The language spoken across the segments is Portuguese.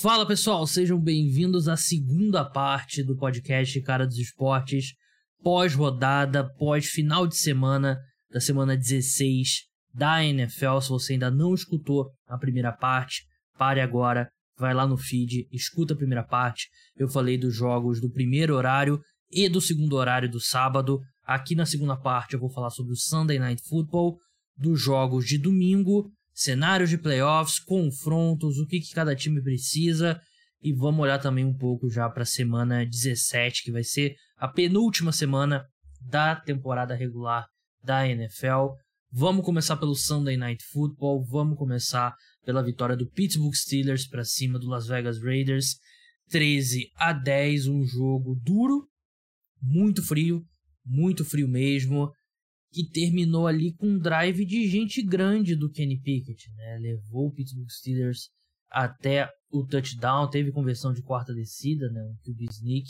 Fala pessoal, sejam bem-vindos à segunda parte do podcast Cara dos Esportes, pós-rodada, pós-final de semana da semana 16 da NFL. Se você ainda não escutou a primeira parte, pare agora, vai lá no feed, escuta a primeira parte. Eu falei dos jogos do primeiro horário e do segundo horário do sábado. Aqui na segunda parte eu vou falar sobre o Sunday Night Football, dos jogos de domingo cenários de playoffs, confrontos, o que, que cada time precisa. E vamos olhar também um pouco já para a semana 17, que vai ser a penúltima semana da temporada regular da NFL. Vamos começar pelo Sunday Night Football, vamos começar pela vitória do Pittsburgh Steelers para cima do Las Vegas Raiders, 13 a 10, um jogo duro, muito frio, muito frio mesmo que terminou ali com um drive de gente grande do Kenny Pickett, né? Levou o Pittsburgh Steelers até o touchdown, teve conversão de quarta descida, né? Um QB sneak,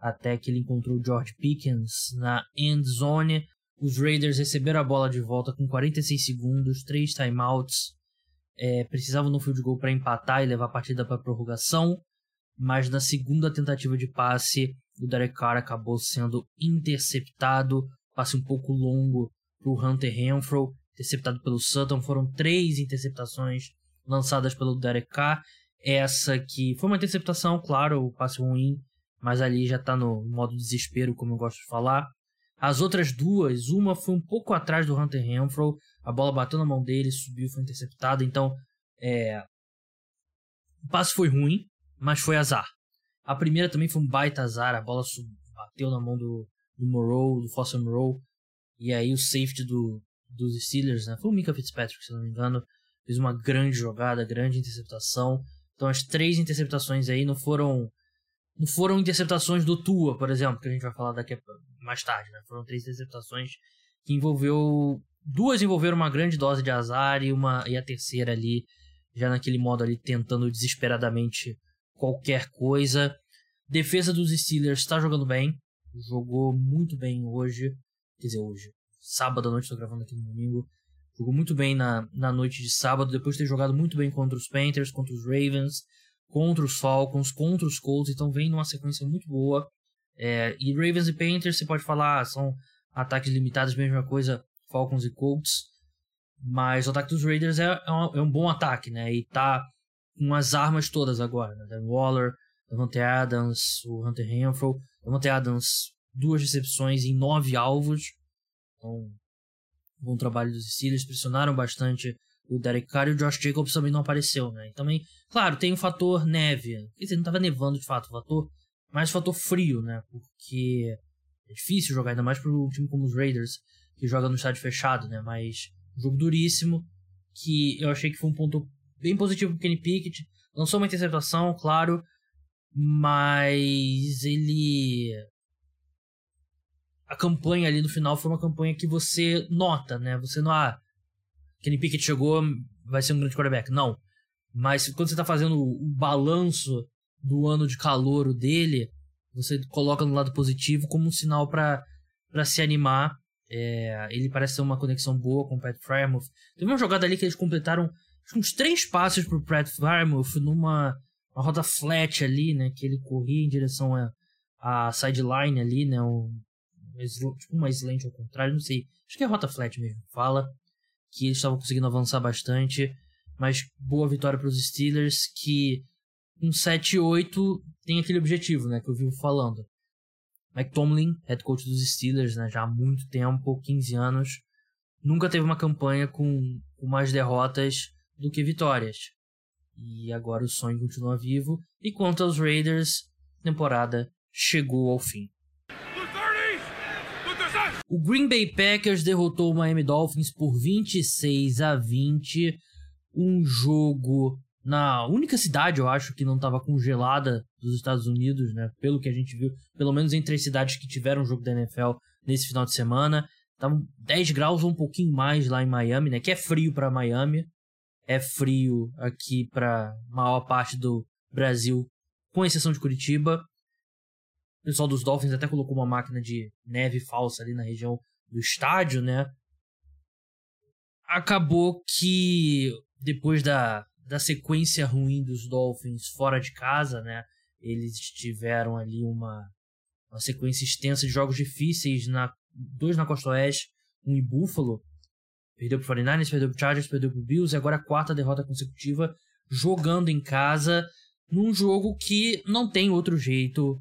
até que ele encontrou o George Pickens na end zone. Os Raiders receberam a bola de volta com 46 segundos, três timeouts. É, precisavam no field goal para empatar e levar a partida para prorrogação, mas na segunda tentativa de passe, o Derek Carr acabou sendo interceptado passe um pouco longo para o Hunter Renfro, interceptado pelo Sutton. Foram três interceptações lançadas pelo Derek Carr. Essa que foi uma interceptação, claro, o passe ruim, mas ali já está no modo desespero, como eu gosto de falar. As outras duas, uma foi um pouco atrás do Hunter Renfro, a bola bateu na mão dele, subiu, foi interceptada. Então, é... o passe foi ruim, mas foi azar. A primeira também foi um baita azar, a bola bateu na mão do, do Moreau, do Foster Moreau. E aí o safety do, dos Steelers, né? Foi o Mika Fitzpatrick, se não me engano. Fez uma grande jogada, grande interceptação. Então as três interceptações aí não foram. Não foram interceptações do Tua, por exemplo, que a gente vai falar daqui a, mais tarde, né? Foram três interceptações que envolveu. Duas envolveram uma grande dose de azar e, uma, e a terceira ali, já naquele modo ali, tentando desesperadamente qualquer coisa. Defesa dos Steelers está jogando bem jogou muito bem hoje. Quer dizer, hoje. Sábado à noite, estou gravando aqui no domingo. Jogou muito bem na, na noite de sábado, depois de ter jogado muito bem contra os Panthers, contra os Ravens, contra os Falcons, contra os Colts. Então vem numa sequência muito boa. É, e Ravens e Panthers, você pode falar, são ataques limitados, mesma coisa, Falcons e Colts. Mas o ataque dos Raiders é, é, um, é um bom ataque, né? E tá com as armas todas agora, né? Dan Waller, Devante Adams, o Hunter Renfro. Devante Adams, duas recepções em nove alvos. Então, bom trabalho dos Steelers. Pressionaram bastante o Derek Carr e o Josh Jacobs também não apareceu, né? E também, claro, tem o fator neve. Quer dizer, não estava nevando de fato, o fator, mas o fator frio, né? Porque é difícil jogar, ainda mais para um time como os Raiders, que joga no estádio fechado, né? Mas um jogo duríssimo, que eu achei que foi um ponto bem positivo pro Kenny Pickett. Lançou uma interceptação, claro, mas ele a campanha ali no final foi uma campanha que você nota, né? Você não ah, Kenny Pickett chegou, vai ser um grande quarterback, não. Mas quando você tá fazendo o balanço do ano de calor dele, você coloca no lado positivo como um sinal para se animar. É, ele parece ter uma conexão boa com o Pat Frymouth. Teve uma jogada ali que eles completaram uns três passes pro Pat Frymouth numa uma roda flat ali, né? Que ele corria em direção a, a sideline ali, né? Um, tipo uma slant ao contrário, não sei. Acho que é rota flat mesmo. Fala que eles estavam conseguindo avançar bastante. Mas boa vitória para os Steelers que um 7-8 tem aquele objetivo, né? Que eu vivo falando. Mike Tomlin, head coach dos Steelers, né? Já há muito tempo, 15 anos. Nunca teve uma campanha com, com mais derrotas do que vitórias. E agora o sonho continua vivo. E quanto aos Raiders, a temporada chegou ao fim. O Green Bay Packers derrotou o Miami Dolphins por 26 a 20. Um jogo na única cidade, eu acho, que não estava congelada dos Estados Unidos, né? Pelo que a gente viu, pelo menos entre as cidades que tiveram jogo da NFL nesse final de semana. Estavam 10 graus ou um pouquinho mais lá em Miami, né? Que é frio para Miami é frio aqui para maior parte do Brasil, com exceção de Curitiba. O pessoal dos Dolphins até colocou uma máquina de neve falsa ali na região do estádio, né? Acabou que depois da, da sequência ruim dos Dolphins fora de casa, né? Eles tiveram ali uma, uma sequência extensa de jogos difíceis, na, dois na Costa Oeste, um em Buffalo. Perdeu pro 49ers, perdeu pro Chargers, perdeu pro Bills e agora a quarta derrota consecutiva jogando em casa num jogo que não tem outro jeito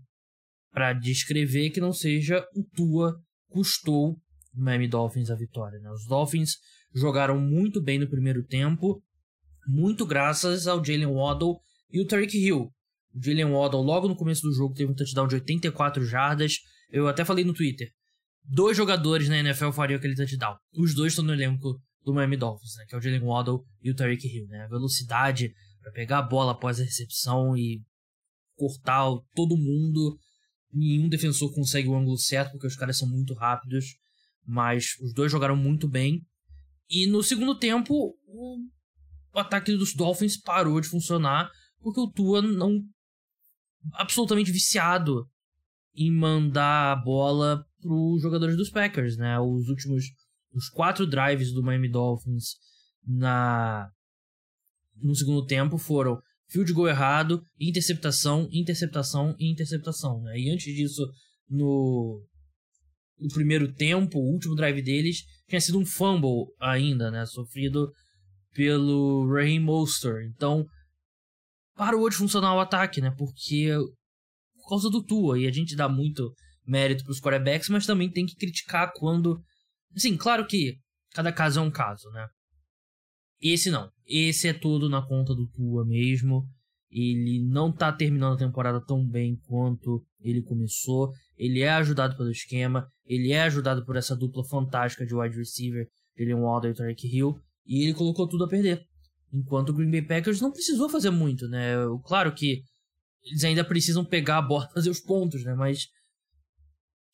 para descrever que não seja o Tua custou o Miami Dolphins a vitória. Né? Os Dolphins jogaram muito bem no primeiro tempo, muito graças ao Jalen Waddle e o Tariq Hill. O Jalen Waddle, logo no começo do jogo, teve um touchdown de 84 jardas. Eu até falei no Twitter. Dois jogadores na NFL fariam aquele touchdown. Os dois estão no elenco do Miami Dolphins, né? Que é o Jalen Waddle e o Tariq Hill, né? A velocidade para pegar a bola após a recepção e cortar todo mundo. Nenhum defensor consegue o ângulo certo, porque os caras são muito rápidos. Mas os dois jogaram muito bem. E no segundo tempo, o ataque dos Dolphins parou de funcionar porque o Tua não absolutamente viciado em mandar a bola para os jogadores dos Packers, né? Os últimos os quatro drives do Miami Dolphins na no segundo tempo foram field goal errado, interceptação, interceptação e interceptação, né? E antes disso, no o primeiro tempo, o último drive deles, tinha sido um fumble ainda, né? Sofrido pelo Raheem Monster. Então, parou de funcionar o ataque, né? Porque por causa do Tua. E a gente dá muito mérito pros quarterbacks, mas também tem que criticar quando... Assim, claro que cada caso é um caso, né? Esse não. Esse é todo na conta do Tua mesmo. Ele não tá terminando a temporada tão bem quanto ele começou. Ele é ajudado pelo esquema. Ele é ajudado por essa dupla fantástica de wide receiver, Jalen Waddle e Tarek Hill. E ele colocou tudo a perder. Enquanto o Green Bay Packers não precisou fazer muito, né? Claro que eles ainda precisam pegar a bola e fazer os pontos, né? Mas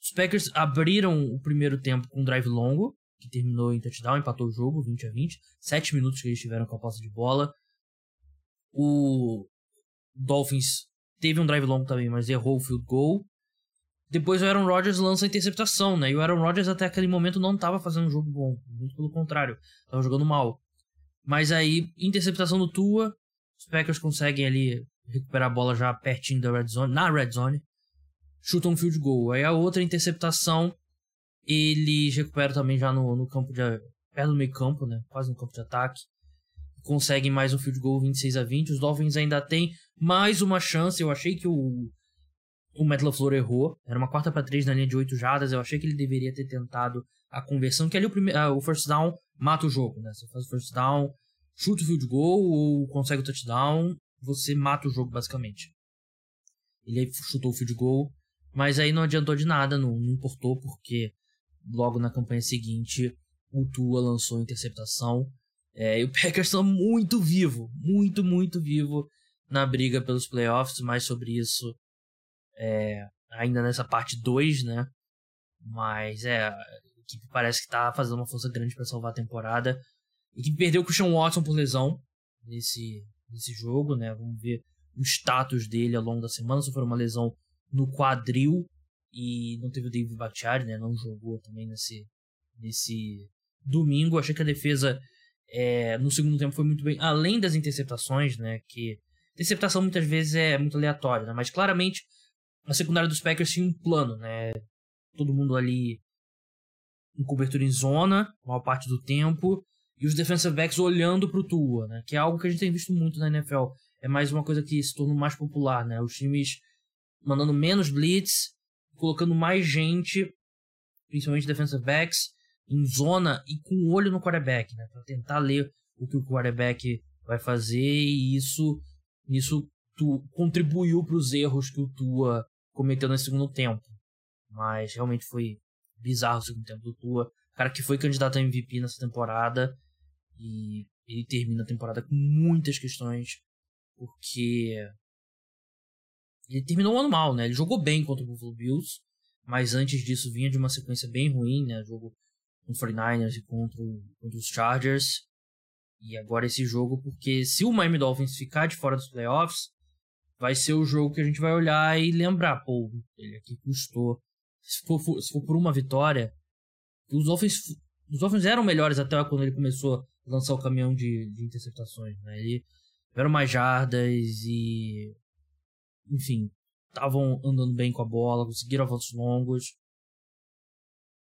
os Packers abriram o primeiro tempo com um drive longo, que terminou em touchdown, empatou o jogo, 20 a 20. 7 minutos que eles tiveram com a posse de bola. O Dolphins teve um drive longo também, mas errou o field goal. Depois o Aaron Rodgers lança a interceptação, né? E o Aaron Rodgers até aquele momento não estava fazendo um jogo bom. Muito pelo contrário, estava jogando mal. Mas aí, interceptação do Tua, os Packers conseguem ali recuperar a bola já pertinho da red zone, na red zone. Chutam um field goal. Aí a outra interceptação, eles recuperam também já no, no campo de. perto do meio campo, né? Quase no campo de ataque. Conseguem mais um field goal 26 a 20. Os Dolphins ainda têm mais uma chance. Eu achei que o o Matt LaFleur errou. Era uma quarta para três na linha de oito jardas. Eu achei que ele deveria ter tentado a conversão, que ali o, prime... Ah, o first down mata o jogo, né? Você faz o first down, chuta o field goal ou consegue o touchdown, você mata o jogo basicamente. Ele chutou o field goal, mas aí não adiantou de nada, não, não importou, porque logo na campanha seguinte o Tua lançou interceptação. É, e o Packers está muito vivo, muito, muito vivo na briga pelos playoffs. Mais sobre isso é, ainda nessa parte 2, né? Mas é, a equipe parece que tá fazendo uma força grande para salvar a temporada. A equipe perdeu o Christian Watson por lesão nesse, nesse jogo, né? Vamos ver o status dele ao longo da semana. Sofreu uma lesão no quadril e não teve o David Bakhtiari, né? Não jogou também nesse, nesse domingo. Achei que a defesa é, no segundo tempo foi muito bem, além das interceptações, né? Que interceptação muitas vezes é muito aleatória, né? Mas claramente a secundária dos Packers tinha um plano, né? Todo mundo ali em cobertura em zona, maior parte do tempo, e os defensive backs olhando pro Tua, né? Que é algo que a gente tem visto muito na NFL. É mais uma coisa que se tornou mais popular, né? Os times mandando menos blitz, colocando mais gente, principalmente defensive backs, em zona e com o olho no quarterback, né? Para tentar ler o que o quarterback vai fazer e isso, isso tu, contribuiu para os erros que o Tua cometeu nesse segundo tempo. Mas realmente foi bizarro o segundo tempo do Tua. Cara que foi candidato a MVP nessa temporada e ele termina a temporada com muitas questões porque ele terminou o ano mal, né? Ele jogou bem contra o Buffalo Bills, mas antes disso vinha de uma sequência bem ruim, né? Jogo com o 49ers e contra, contra os Chargers. E agora esse jogo, porque se o Miami Dolphins ficar de fora dos playoffs, vai ser o jogo que a gente vai olhar e lembrar, pô, ele aqui custou. Se for, se for por uma vitória, os Dolphins, os Dolphins eram melhores até quando ele começou a lançar o caminhão de, de interceptações, né? Ele tiveram mais jardas e. Enfim, estavam andando bem com a bola, conseguiram avanços longos.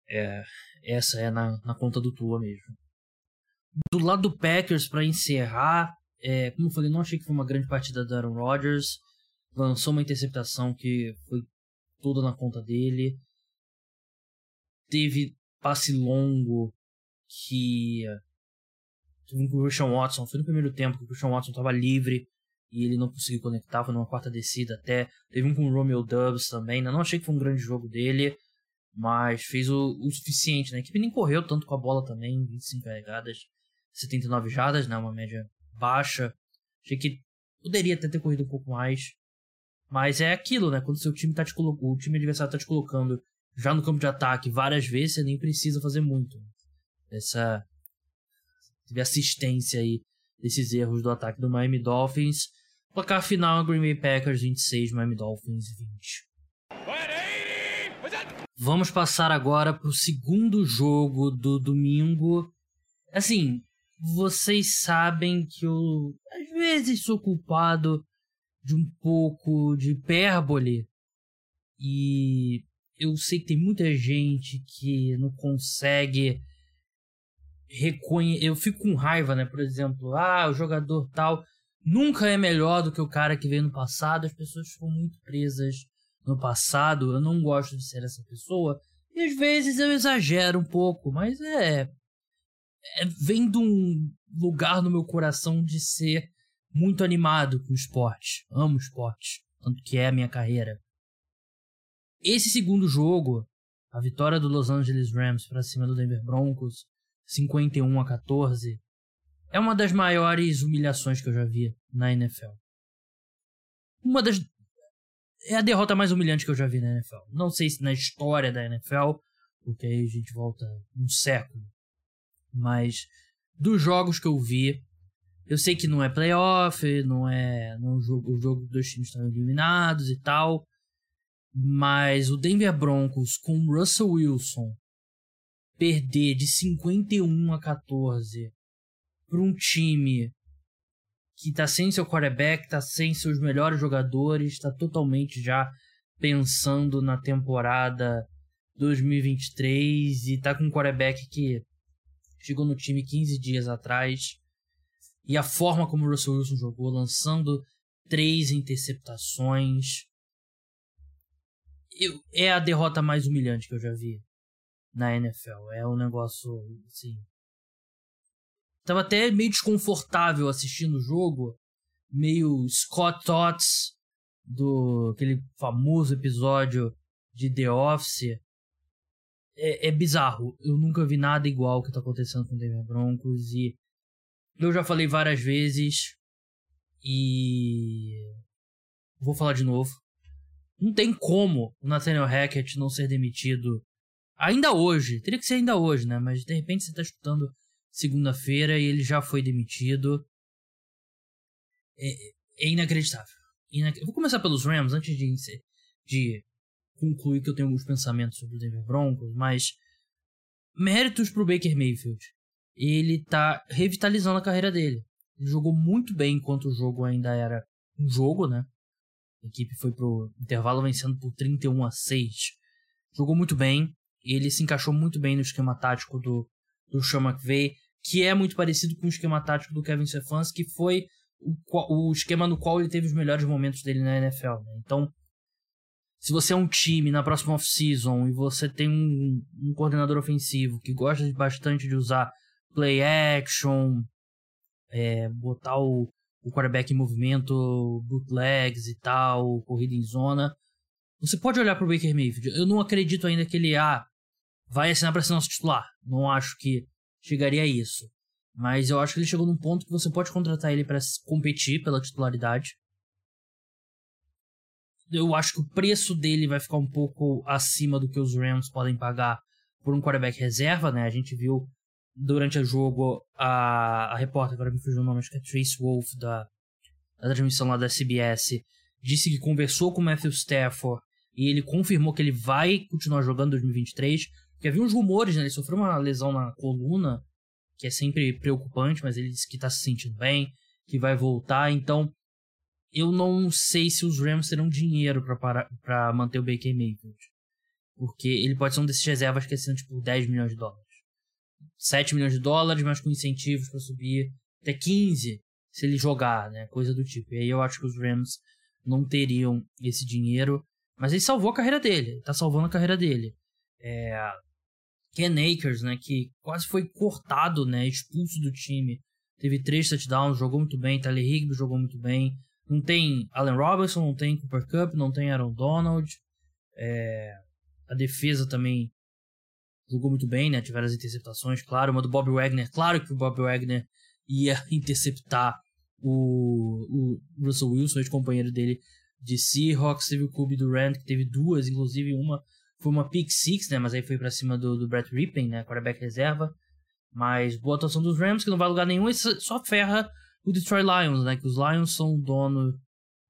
É, essa é na, na conta do Tua mesmo. Do lado do Packers, para encerrar, é, como eu falei, não achei que foi uma grande partida do Aaron Rodgers. Lançou uma interceptação que foi toda na conta dele. Teve passe longo que. Teve um com o Christian Watson. Foi no primeiro tempo que o Christian Watson estava livre e ele não conseguiu conectar. Foi numa quarta descida até. Teve um com o Romeo Dubs também. Não achei que foi um grande jogo dele, mas fez o, o suficiente. Né? A equipe nem correu tanto com a bola também. 25 carregadas, 79 jardas, né? uma média baixa. Achei que poderia até ter corrido um pouco mais. Mas é aquilo, né? Quando seu time tá te colocando, o time adversário tá te colocando já no campo de ataque várias vezes, você nem precisa fazer muito. Essa teve assistência aí desses erros do ataque do Miami Dolphins. Placar final Green Bay Packers 26, Miami Dolphins 20. Vamos passar agora para o segundo jogo do domingo. Assim, vocês sabem que eu às vezes sou culpado de um pouco de hipérbole e eu sei que tem muita gente que não consegue reconhecer. Eu fico com raiva, né? Por exemplo, ah, o jogador tal nunca é melhor do que o cara que veio no passado. As pessoas ficam muito presas no passado. Eu não gosto de ser essa pessoa. E às vezes eu exagero um pouco, mas é. é vem de um lugar no meu coração de ser muito animado com esporte. Amo esporte, tanto que é a minha carreira. Esse segundo jogo, a vitória do Los Angeles Rams para cima do Denver Broncos, 51 a 14, é uma das maiores humilhações que eu já vi na NFL. Uma das é a derrota mais humilhante que eu já vi na NFL. Não sei se na história da NFL, porque aí a gente volta um século. Mas dos jogos que eu vi, eu sei que não é playoff, não é, não é jogo, o jogo dos times estão eliminados e tal. Mas o Denver Broncos com Russell Wilson perder de 51 a 14 para um time que tá sem seu quarterback, tá sem seus melhores jogadores, está totalmente já pensando na temporada 2023 e tá com um quarterback que chegou no time 15 dias atrás. E a forma como o Russell Wilson jogou, lançando três interceptações, eu, é a derrota mais humilhante que eu já vi na NFL. É um negócio, assim. Tava até meio desconfortável assistindo o jogo. Meio Scott Tots do aquele famoso episódio de The Office. É, é bizarro. Eu nunca vi nada igual que tá acontecendo com o Denver Broncos. E eu já falei várias vezes. E. Vou falar de novo. Não tem como o Nathaniel Hackett não ser demitido ainda hoje. Teria que ser ainda hoje, né? Mas de repente você tá escutando segunda-feira e ele já foi demitido. É, é inacreditável. Inac... Vou começar pelos Rams antes de, de concluir que eu tenho alguns pensamentos sobre o Denver Broncos, mas méritos pro Baker Mayfield. Ele tá revitalizando a carreira dele. Ele jogou muito bem enquanto o jogo ainda era um jogo, né? A equipe foi pro intervalo vencendo por 31 a 6. Jogou muito bem. Ele se encaixou muito bem no esquema tático do, do Sean McVay, que é muito parecido com o esquema tático do Kevin Stefanski, que foi o, o esquema no qual ele teve os melhores momentos dele na NFL. Né? Então, se você é um time na próxima off-season e você tem um, um, coordenador ofensivo que gosta bastante de usar play action, é, botar o, o quarterback em movimento, bootlegs e tal, corrida em zona. Você pode olhar para o Baker Mayfield. Eu não acredito ainda que ele ah, vai assinar para ser nosso titular. Não acho que chegaria a isso. Mas eu acho que ele chegou num ponto que você pode contratar ele para competir pela titularidade. Eu acho que o preço dele vai ficar um pouco acima do que os Rams podem pagar por um quarterback reserva, né? A gente viu durante o jogo, a, a repórter, agora me fugiu o nome, acho que é Trace Wolf, da, da transmissão lá da CBS, disse que conversou com o Matthew Stafford e ele confirmou que ele vai continuar jogando em 2023. Porque havia uns rumores, né? Ele sofreu uma lesão na coluna, que é sempre preocupante, mas ele disse que tá se sentindo bem, que vai voltar, então eu não sei se os Rams terão dinheiro para manter o Baker Mayfield. Porque ele pode ser um desses reservas que assinam tipo 10 milhões de dólares. 7 milhões de dólares, mas com incentivos para subir até 15 se ele jogar, né? Coisa do tipo. E aí eu acho que os Rams não teriam esse dinheiro. Mas ele salvou a carreira dele. Ele tá salvando a carreira dele. É... Ken Akers, né? Que quase foi cortado, né? Expulso do time. Teve três touchdowns, jogou muito bem. Tyler Higby jogou muito bem. Não tem Allen Robinson, não tem Cooper Cup, não tem Aaron Donald. É... A defesa também jogou muito bem, né? Tiveram as interceptações, claro. Uma do Bob Wagner, claro que o Bob Wagner ia interceptar o, o Russell Wilson, ex-companheiro dele de Seahawks, teve o Kobe Durant, que teve duas, inclusive uma foi uma pick six, né, mas aí foi para cima do, do Brett Rippin, né, quarterback reserva, mas boa atuação dos Rams, que não vai lugar nenhum, e só ferra o Detroit Lions, né, que os Lions são dono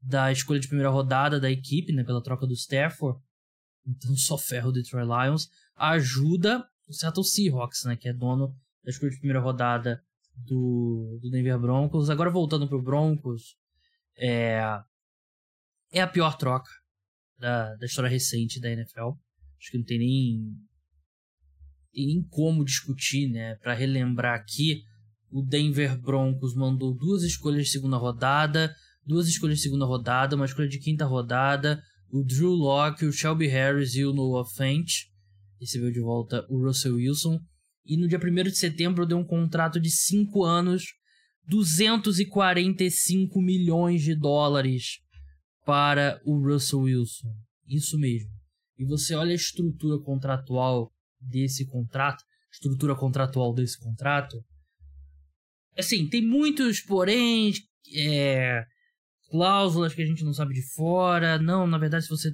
da escolha de primeira rodada da equipe, né, pela troca do Stafford, então só ferra o Detroit Lions, ajuda o Seattle Seahawks, né, que é dono da escolha de primeira rodada do, do Denver Broncos. Agora voltando pro Broncos, é, é a pior troca da, da história recente da NFL. Acho que não tem nem, nem como discutir, né? Para relembrar aqui, o Denver Broncos mandou duas escolhas de segunda rodada, duas escolhas de segunda rodada, uma escolha de quinta rodada, o Drew Locke, o Shelby Harris e o Noah Fent. Recebeu de volta o Russell Wilson e no dia 1 de setembro deu um contrato de 5 anos, 245 milhões de dólares para o Russell Wilson. Isso mesmo. E você olha a estrutura contratual desse contrato, estrutura contratual desse contrato. Assim, tem muitos porém, é, cláusulas que a gente não sabe de fora. Não, na verdade, se você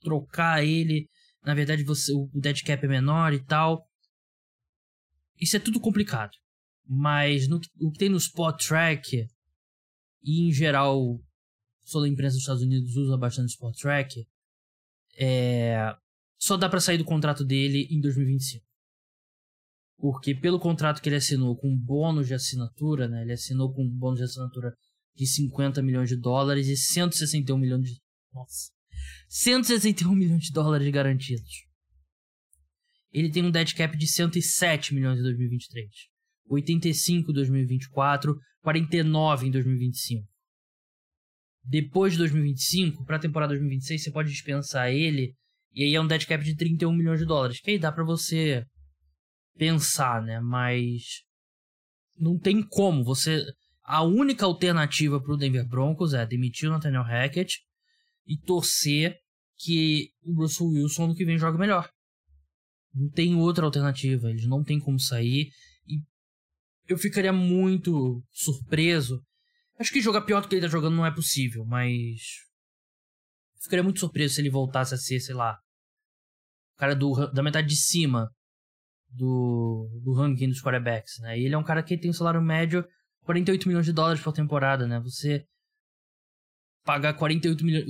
trocar ele, na verdade você o dead cap é menor e tal. Isso é tudo complicado. Mas no, o que tem no Spot Track, e em geral, só a imprensa dos Estados Unidos usa bastante Spot Track, é, só dá para sair do contrato dele em 2025. Porque pelo contrato que ele assinou com bônus de assinatura, né? Ele assinou com bônus de assinatura de 50 milhões de dólares e 161 milhões de. Nossa! 161 milhões de dólares garantidos ele tem um dead cap de 107 milhões em 2023, 85 em 2024, 49 em 2025. Depois de 2025, para a temporada 2026, você pode dispensar ele e aí é um dead cap de 31 milhões de dólares, que aí dá para você pensar, né? Mas não tem como você a única alternativa para o Denver Broncos é demitir o Nathaniel Hackett e torcer que o Russell Wilson ano que vem jogue melhor. Não tem outra alternativa, eles não tem como sair. E eu ficaria muito surpreso. Acho que jogar pior do que ele tá jogando não é possível, mas. ficaria muito surpreso se ele voltasse a ser, sei lá. O cara do, da metade de cima do, do ranking dos quarterbacks, né? E ele é um cara que tem um salário médio 48 milhões de dólares por temporada, né? Você pagar 48 milhões.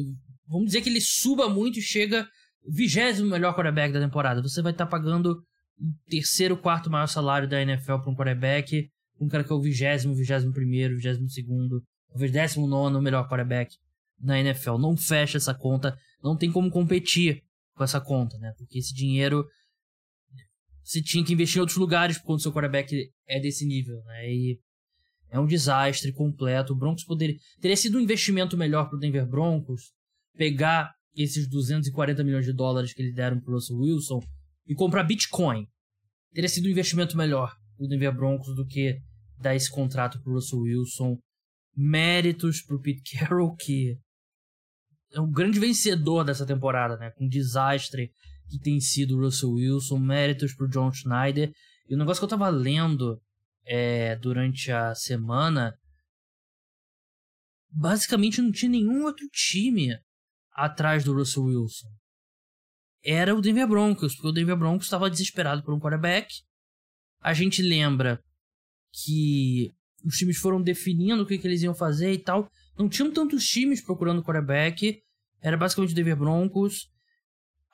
Vamos dizer que ele suba muito e chega vigésimo melhor quarterback da temporada. Você vai estar tá pagando o terceiro, quarto maior salário da NFL para um quarterback, um cara que é o vigésimo, vigésimo primeiro, vigésimo segundo, talvez décimo nono melhor quarterback na NFL. Não fecha essa conta, não tem como competir com essa conta, né? Porque esse dinheiro você tinha que investir em outros lugares quando seu quarterback é desse nível, né? E é um desastre completo. O Broncos poderia teria sido um investimento melhor para o Denver Broncos pegar esses 240 milhões de dólares que eles deram pro Russell Wilson e comprar Bitcoin. Teria sido um investimento melhor o Denver Broncos do que dar esse contrato pro Russell Wilson. Méritos pro Pete Carroll, que é um grande vencedor dessa temporada, né? Com um desastre que tem sido o Russell Wilson. Méritos pro John Schneider. E o negócio que eu tava lendo é, durante a semana. Basicamente não tinha nenhum outro time atrás do Russell Wilson era o Denver Broncos, porque o Denver Broncos estava desesperado por um quarterback. A gente lembra que os times foram definindo o que, que eles iam fazer e tal. Não tinham tantos times procurando quarterback. Era basicamente o Denver Broncos.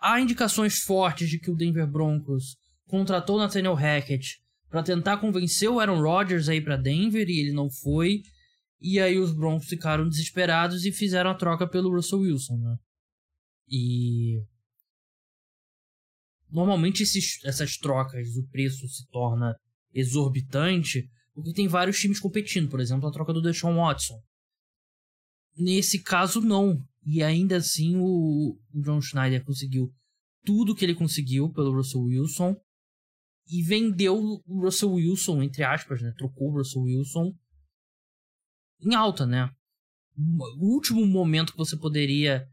Há indicações fortes de que o Denver Broncos contratou Nathaniel Hackett para tentar convencer o Aaron Rodgers a ir para Denver e ele não foi. E aí os Broncos ficaram desesperados e fizeram a troca pelo Russell Wilson, né? E normalmente esses, essas trocas, o preço se torna exorbitante porque tem vários times competindo. Por exemplo, a troca do Deshaun Watson. Nesse caso, não. E ainda assim, o, John Schneider conseguiu tudo que ele conseguiu pelo Russell Wilson e vendeu o Russell Wilson, entre aspas, né? Trocou o Russell Wilson em alta, né? O último momento que você poderia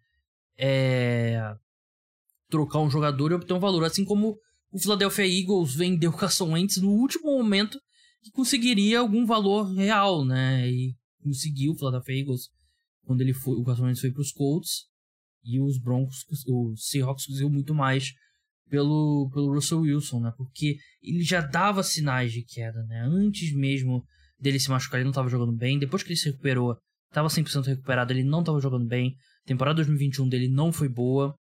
é, trocar um jogador e obter um valor. Assim como o Philadelphia Eagles vendeu Carson Wentz no último momento que conseguiria algum valor real, né? E conseguiu o Philadelphia Eagles quando ele foi, o Carson Wentz foi para os Colts e os Broncos, o Seahawks conseguiu muito mais pelo, pelo Russell Wilson, né? Porque ele já dava sinais de queda, né? Antes mesmo dele se machucar, ele não estava jogando bem. Depois que ele se recuperou, estava 100% recuperado, ele não estava jogando bem. A temporada 2021 dele não foi boa.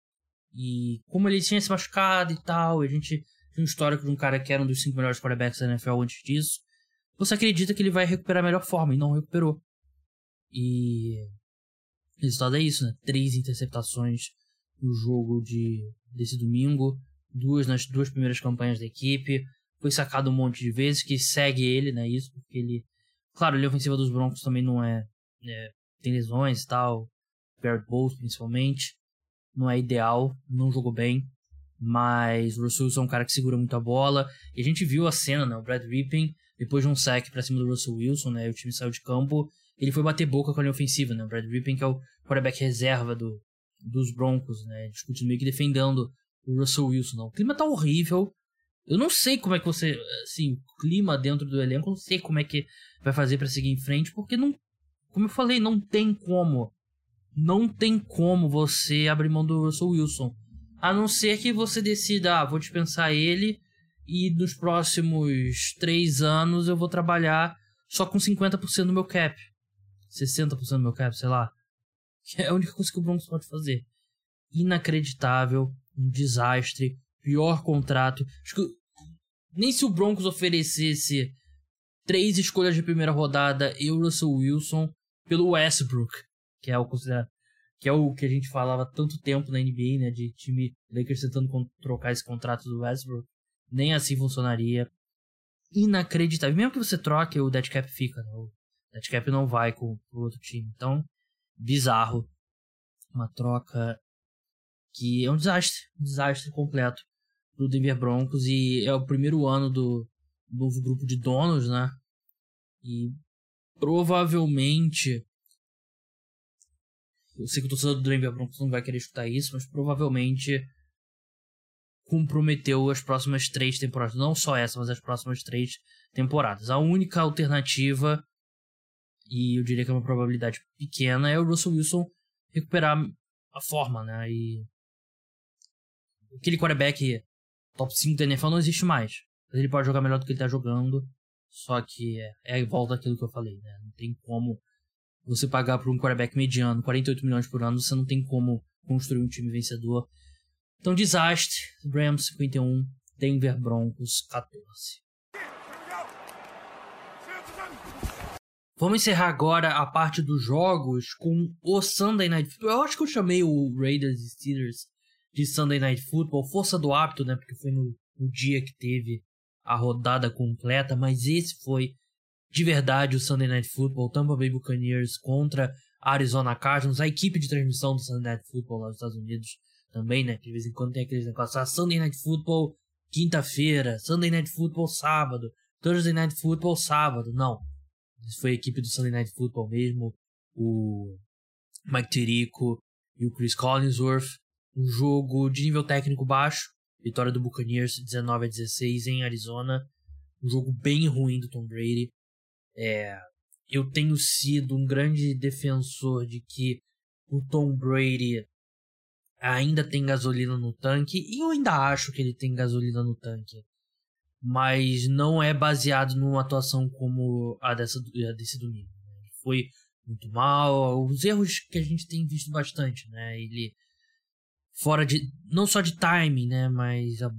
E como ele tinha se machucado e tal, a gente tinha um histórico de um cara que era um dos cinco melhores quarterbacks da NFL antes disso. Você acredita que ele vai recuperar a melhor forma e não recuperou. E o resultado é isso, né? Três interceptações no jogo de desse domingo, duas nas duas primeiras campanhas da equipe. Foi sacado um monte de vezes, que segue ele, né? Isso, porque ele. Claro, ele é ofensiva dos Broncos também não é. é tem lesões e tal. Garrett Bowles, principalmente. Não é ideal, não jogou bem. Mas o Russell Wilson é um cara que segura muito a bola. E a gente viu a cena, né? O Brad Rippin, depois de um sack pra cima do Russell Wilson, né? O time saiu de campo. Ele foi bater boca com a linha ofensiva, né? O Brad Rippin, que é o quarterback reserva do, dos Broncos, né? Discutindo meio que defendendo o Russell Wilson. Não. O clima tá horrível. Eu não sei como é que você. Assim, o clima dentro do elenco, eu não sei como é que vai fazer para seguir em frente, porque não. Como eu falei, não tem como. Não tem como você abrir mão do Russell Wilson. A não ser que você decida, ah, vou dispensar ele e nos próximos três anos eu vou trabalhar só com 50% do meu cap. 60% do meu cap, sei lá. É a única coisa que o Broncos pode fazer. Inacreditável, um desastre, pior contrato. Acho que nem se o Broncos oferecesse três escolhas de primeira rodada e o Russell Wilson pelo Westbrook, que é o considerado que é o que a gente falava tanto tempo na NBA, né, de time Lakers tentando trocar esse contrato do Westbrook, nem assim funcionaria. Inacreditável. Mesmo que você troque, o dead cap fica, né? o dead cap não vai com o outro time. Então, bizarro. Uma troca que é um desastre, um desastre completo do Denver Broncos e é o primeiro ano do novo grupo de donos, né? E provavelmente eu sei que o torcedor do Denver Broncos não vai querer escutar isso, mas provavelmente comprometeu as próximas três temporadas. Não só essa, mas as próximas três temporadas. A única alternativa, e eu diria que é uma probabilidade pequena, é o Russell Wilson recuperar a forma, né? E aquele quarterback top 5 da NFL não existe mais. Ele pode jogar melhor do que ele tá jogando. Só que é, é volta aquilo que eu falei, né? Não tem como você pagar por um quarterback mediano 48 milhões por ano, você não tem como construir um time vencedor. Então, desastre. Rams 51, Denver Broncos 14. Vamos encerrar agora a parte dos jogos com o Sunday Night Football. Eu acho que eu chamei o Raiders e Steelers de Sunday Night Football, força do hábito, né? Porque foi no, no dia que teve a rodada completa, mas esse foi de verdade o Sunday Night Football, Tampa Bay Buccaneers contra Arizona Cardinals, a equipe de transmissão do Sunday Night Football lá nos Estados Unidos também, né? De vez em quando tem aqueles negócios, ah, Sunday Night Football quinta-feira, Sunday Night Football sábado, Thursday Night Football sábado, não. Isso foi a equipe do Sunday Night Football mesmo, o Mike Tirico e o Chris Collinsworth, um jogo de nível técnico baixo, vitória do Buccaneers 19 a 16 em Arizona, um jogo bem ruim do Tom Brady, é, eu tenho sido um grande defensor de que o Tom Brady ainda tem gasolina no tanque, e eu ainda acho que ele tem gasolina no tanque. Mas não é baseado numa atuação como a, dessa, a desse domingo. Né? Foi muito mal, os erros que a gente tem visto bastante, né? Ele fora de não só de timing, né, mas a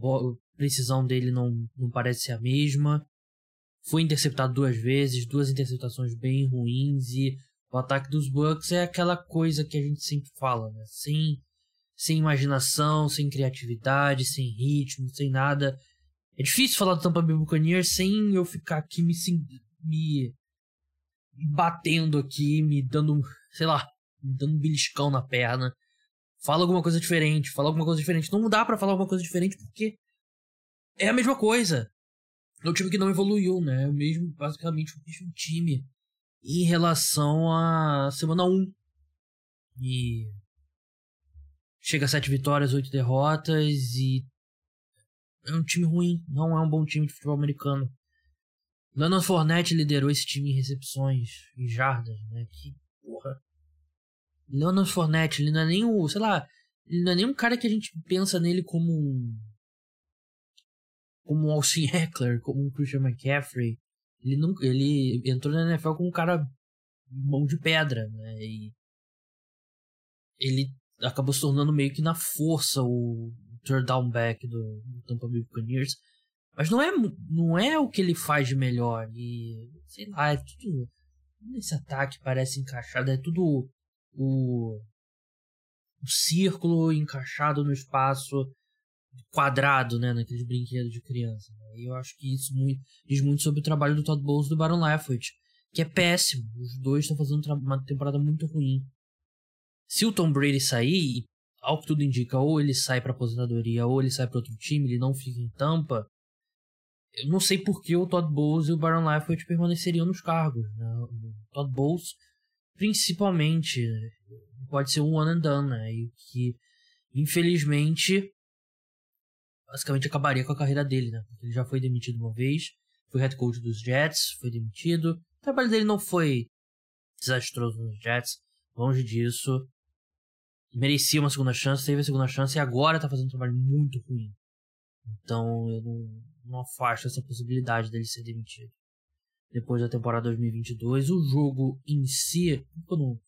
precisão dele não, não parece ser a mesma. Foi interceptado duas vezes, duas interceptações bem ruins e o ataque dos Bucks é aquela coisa que a gente sempre fala, né? Sem, sem imaginação, sem criatividade, sem ritmo, sem nada. É difícil falar do Tampa Bay Buccaneers sem eu ficar aqui me, me batendo aqui, me dando, sei lá, me dando um beliscão na perna. Fala alguma coisa diferente, fala alguma coisa diferente. Não dá para falar alguma coisa diferente porque é a mesma coisa. É um time que não evoluiu, né? Mesmo, basicamente o mesmo time em relação à semana 1. E chega a sete vitórias, oito derrotas e é um time ruim, não é um bom time de futebol americano. Leonard Fournette liderou esse time em recepções e jardas, né? Que porra. Leonard Fournette, ele não é nem o, sei lá, ele não é nem um cara que a gente pensa nele como um como um Austin Eckler, como um Christian McCaffrey. Ele nunca, ele entrou na NFL como um cara mão de pedra, né? E ele acabou se tornando meio que na força o third down back do, do Tampa Bay Buccaneers. Mas não é, não é o que ele faz de melhor. E, sei lá, é tudo. Nesse ataque parece encaixado. É tudo o, o círculo encaixado no espaço quadrado, né? Naqueles brinquedos de criança. Né? E eu acho que isso muito, diz muito sobre o trabalho do Todd Bowles e do Baron Leftwich. Que é péssimo. Os dois estão fazendo uma temporada muito ruim. Se o Tom Brady sair, ao que tudo indica, ou ele sai para aposentadoria, ou ele sai para outro time, ele não fica em Tampa. Eu não sei por que o Todd Bowles e o Baron Leftwich permaneceriam nos cargos. Né? O Todd Bowles, principalmente, pode ser um one and done, né? E que, infelizmente, basicamente acabaria com a carreira dele, né? Porque ele já foi demitido uma vez, foi head coach dos Jets, foi demitido. O trabalho dele não foi desastroso nos Jets, longe disso merecia uma segunda chance, teve a segunda chance e agora tá fazendo um trabalho muito ruim. Então eu não, não afasto essa possibilidade dele ser demitido. Depois da temporada 2022, o jogo em si, eu não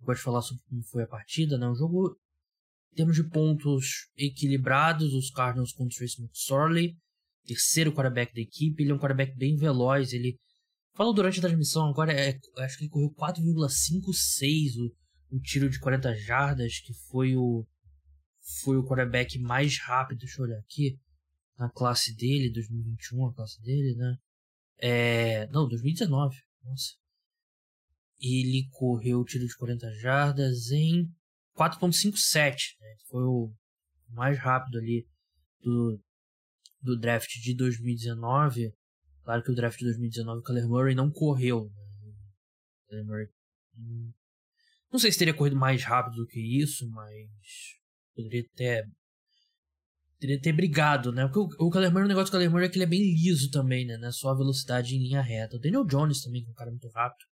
gosto de falar sobre como foi a partida, né? O jogo, em termos de pontos equilibrados, os Cardinals com o Trace McSorley, terceiro quarterback da equipe, ele é um quarterback bem veloz, ele falou durante a transmissão, agora é, acho que ele correu 4,56 o um tiro de 40 jardas, que foi o foi o quarterback mais rápido, deixa eu olhar aqui, na classe dele, 2021, a classe dele, né? É, não, 2019, nossa. Ele correu o tiro de 40 jardas em 4.57, né? Foi o mais rápido ali do, do draft de 2019. Claro que o draft de 2019 o Kyler Murray não correu. Né? Murray não sei se teria corrido mais rápido do que isso, mas poderia ter teria ter brigado, né? Porque o, o Murray, o negócio do Murray é que ele é bem liso também, né? Não é só a velocidade em linha reta. O Daniel Jones também, que é um cara muito rápido,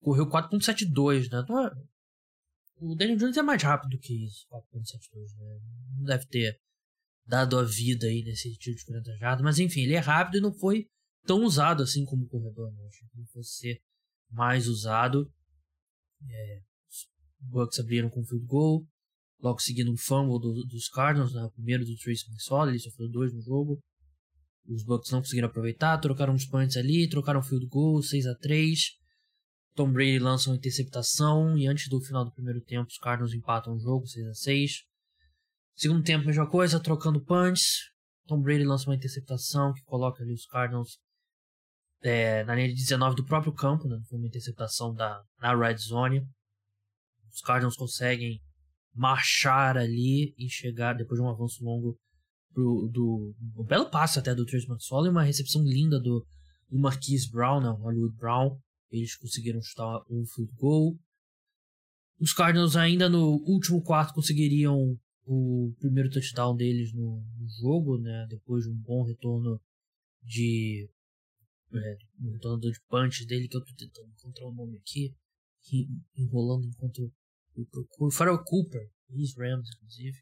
correu 4.72, né? Então, é, o Daniel Jones é mais rápido do que isso, 4.72, né? Não deve ter dado a vida aí nesse tiro de 40 jardas, mas enfim, ele é rápido e não foi tão usado assim como corredor, né? Acho que ele fosse ser mais usado. É, Bucks abriram com field goal. Logo seguindo um fumble do, dos Cardinals, né? o primeiro do Trace McSorley, ele sofreu dois no jogo. Os Bucks não conseguiram aproveitar, trocaram uns punts ali, trocaram field goal, 6 a 3 Tom Brady lança uma interceptação e antes do final do primeiro tempo os Cardinals empatam o jogo, 6 a 6 Segundo tempo, mesma coisa, trocando punts. Tom Brady lança uma interceptação que coloca ali os Cardinals é, na linha de 19 do próprio campo, né? Foi uma interceptação da, na red zone os Cardinals conseguem marchar ali e chegar depois de um avanço longo pro, do um belo passe até do Trace McSorley, uma recepção linda do, do Marquise Brown, não, Hollywood Brown. Eles conseguiram chutar um field goal. Os Cardinals ainda no último quarto conseguiriam o primeiro touchdown deles no, no jogo, né? Depois de um bom retorno de é, um retorno de punch dele que eu tô tentando encontrar o nome aqui, enrolando enquanto o Farrell Cooper, ex-Rams, inclusive,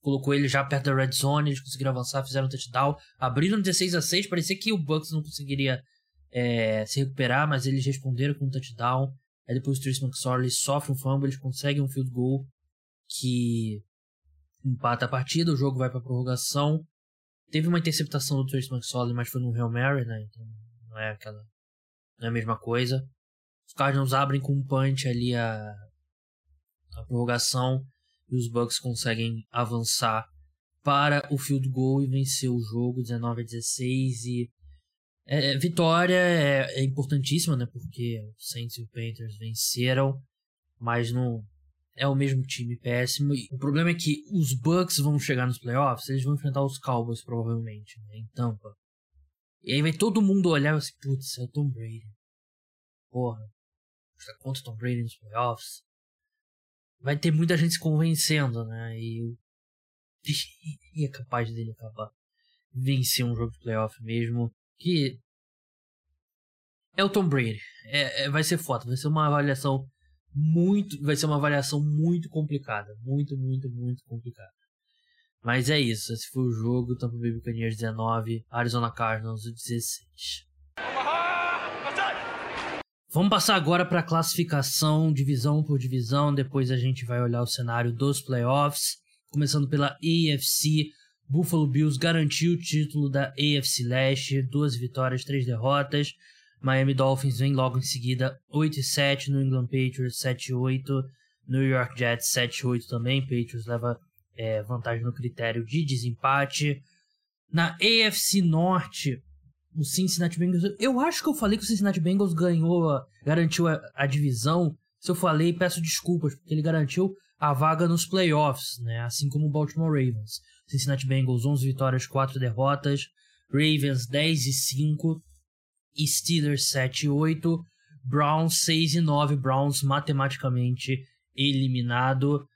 colocou ele já perto da red zone, eles conseguiram avançar, fizeram um touchdown, abriram 16 a 6 parecia que o Bucks não conseguiria é, se recuperar, mas eles responderam com um touchdown. Aí depois o Trace McSorley sofre um fumble, eles conseguem um field goal que empata a partida, o jogo vai para prorrogação. Teve uma interceptação do Trace McSorley, mas foi no Real Mary, né? Então não é aquela. Não é a mesma coisa. Os Cardinals abrem com um punch ali a, a prorrogação e os Bucks conseguem avançar para o field goal e vencer o jogo 19 a 16 e é, é, vitória é, é, importantíssima, né? Porque o Saints e o Panthers venceram, mas não é o mesmo time péssimo. E o problema é que os Bucks vão chegar nos playoffs, eles vão enfrentar os Cowboys provavelmente, né? Em Tampa. E aí vai todo mundo olhar e assim, putz, é o Tom Brady. Porra, está contra o Tom Brady nos playoffs. Vai ter muita gente se convencendo, né? E, e é capaz dele acabar vencer um jogo de playoff mesmo que é o Tom Brady. É, é, vai ser foda, vai ser uma avaliação muito, vai ser uma avaliação muito complicada, muito, muito, muito complicada. Mas é isso, esse foi o jogo, Tampa Bay Buccaneers 19, Arizona Cardinals 16. Vamos passar agora para a classificação, divisão por divisão, depois a gente vai olhar o cenário dos playoffs, começando pela AFC, Buffalo Bills garantiu o título da AFC Leste, duas vitórias, três derrotas. Miami Dolphins vem logo em seguida 8 e 7, New England Patriots 7 e 8, New York Jets 7 e 8 também. Patriots leva é, vantagem no critério de desempate. Na AFC Norte, o Cincinnati Bengals. Eu acho que eu falei que o Cincinnati Bengals ganhou, garantiu a, a divisão. Se eu falei, peço desculpas, porque ele garantiu a vaga nos playoffs, né? assim como o Baltimore Ravens. Cincinnati Bengals 11 vitórias, 4 derrotas, Ravens 10 e 5 e Steelers 7 e 8, Browns 6 e 9, Browns matematicamente eliminado.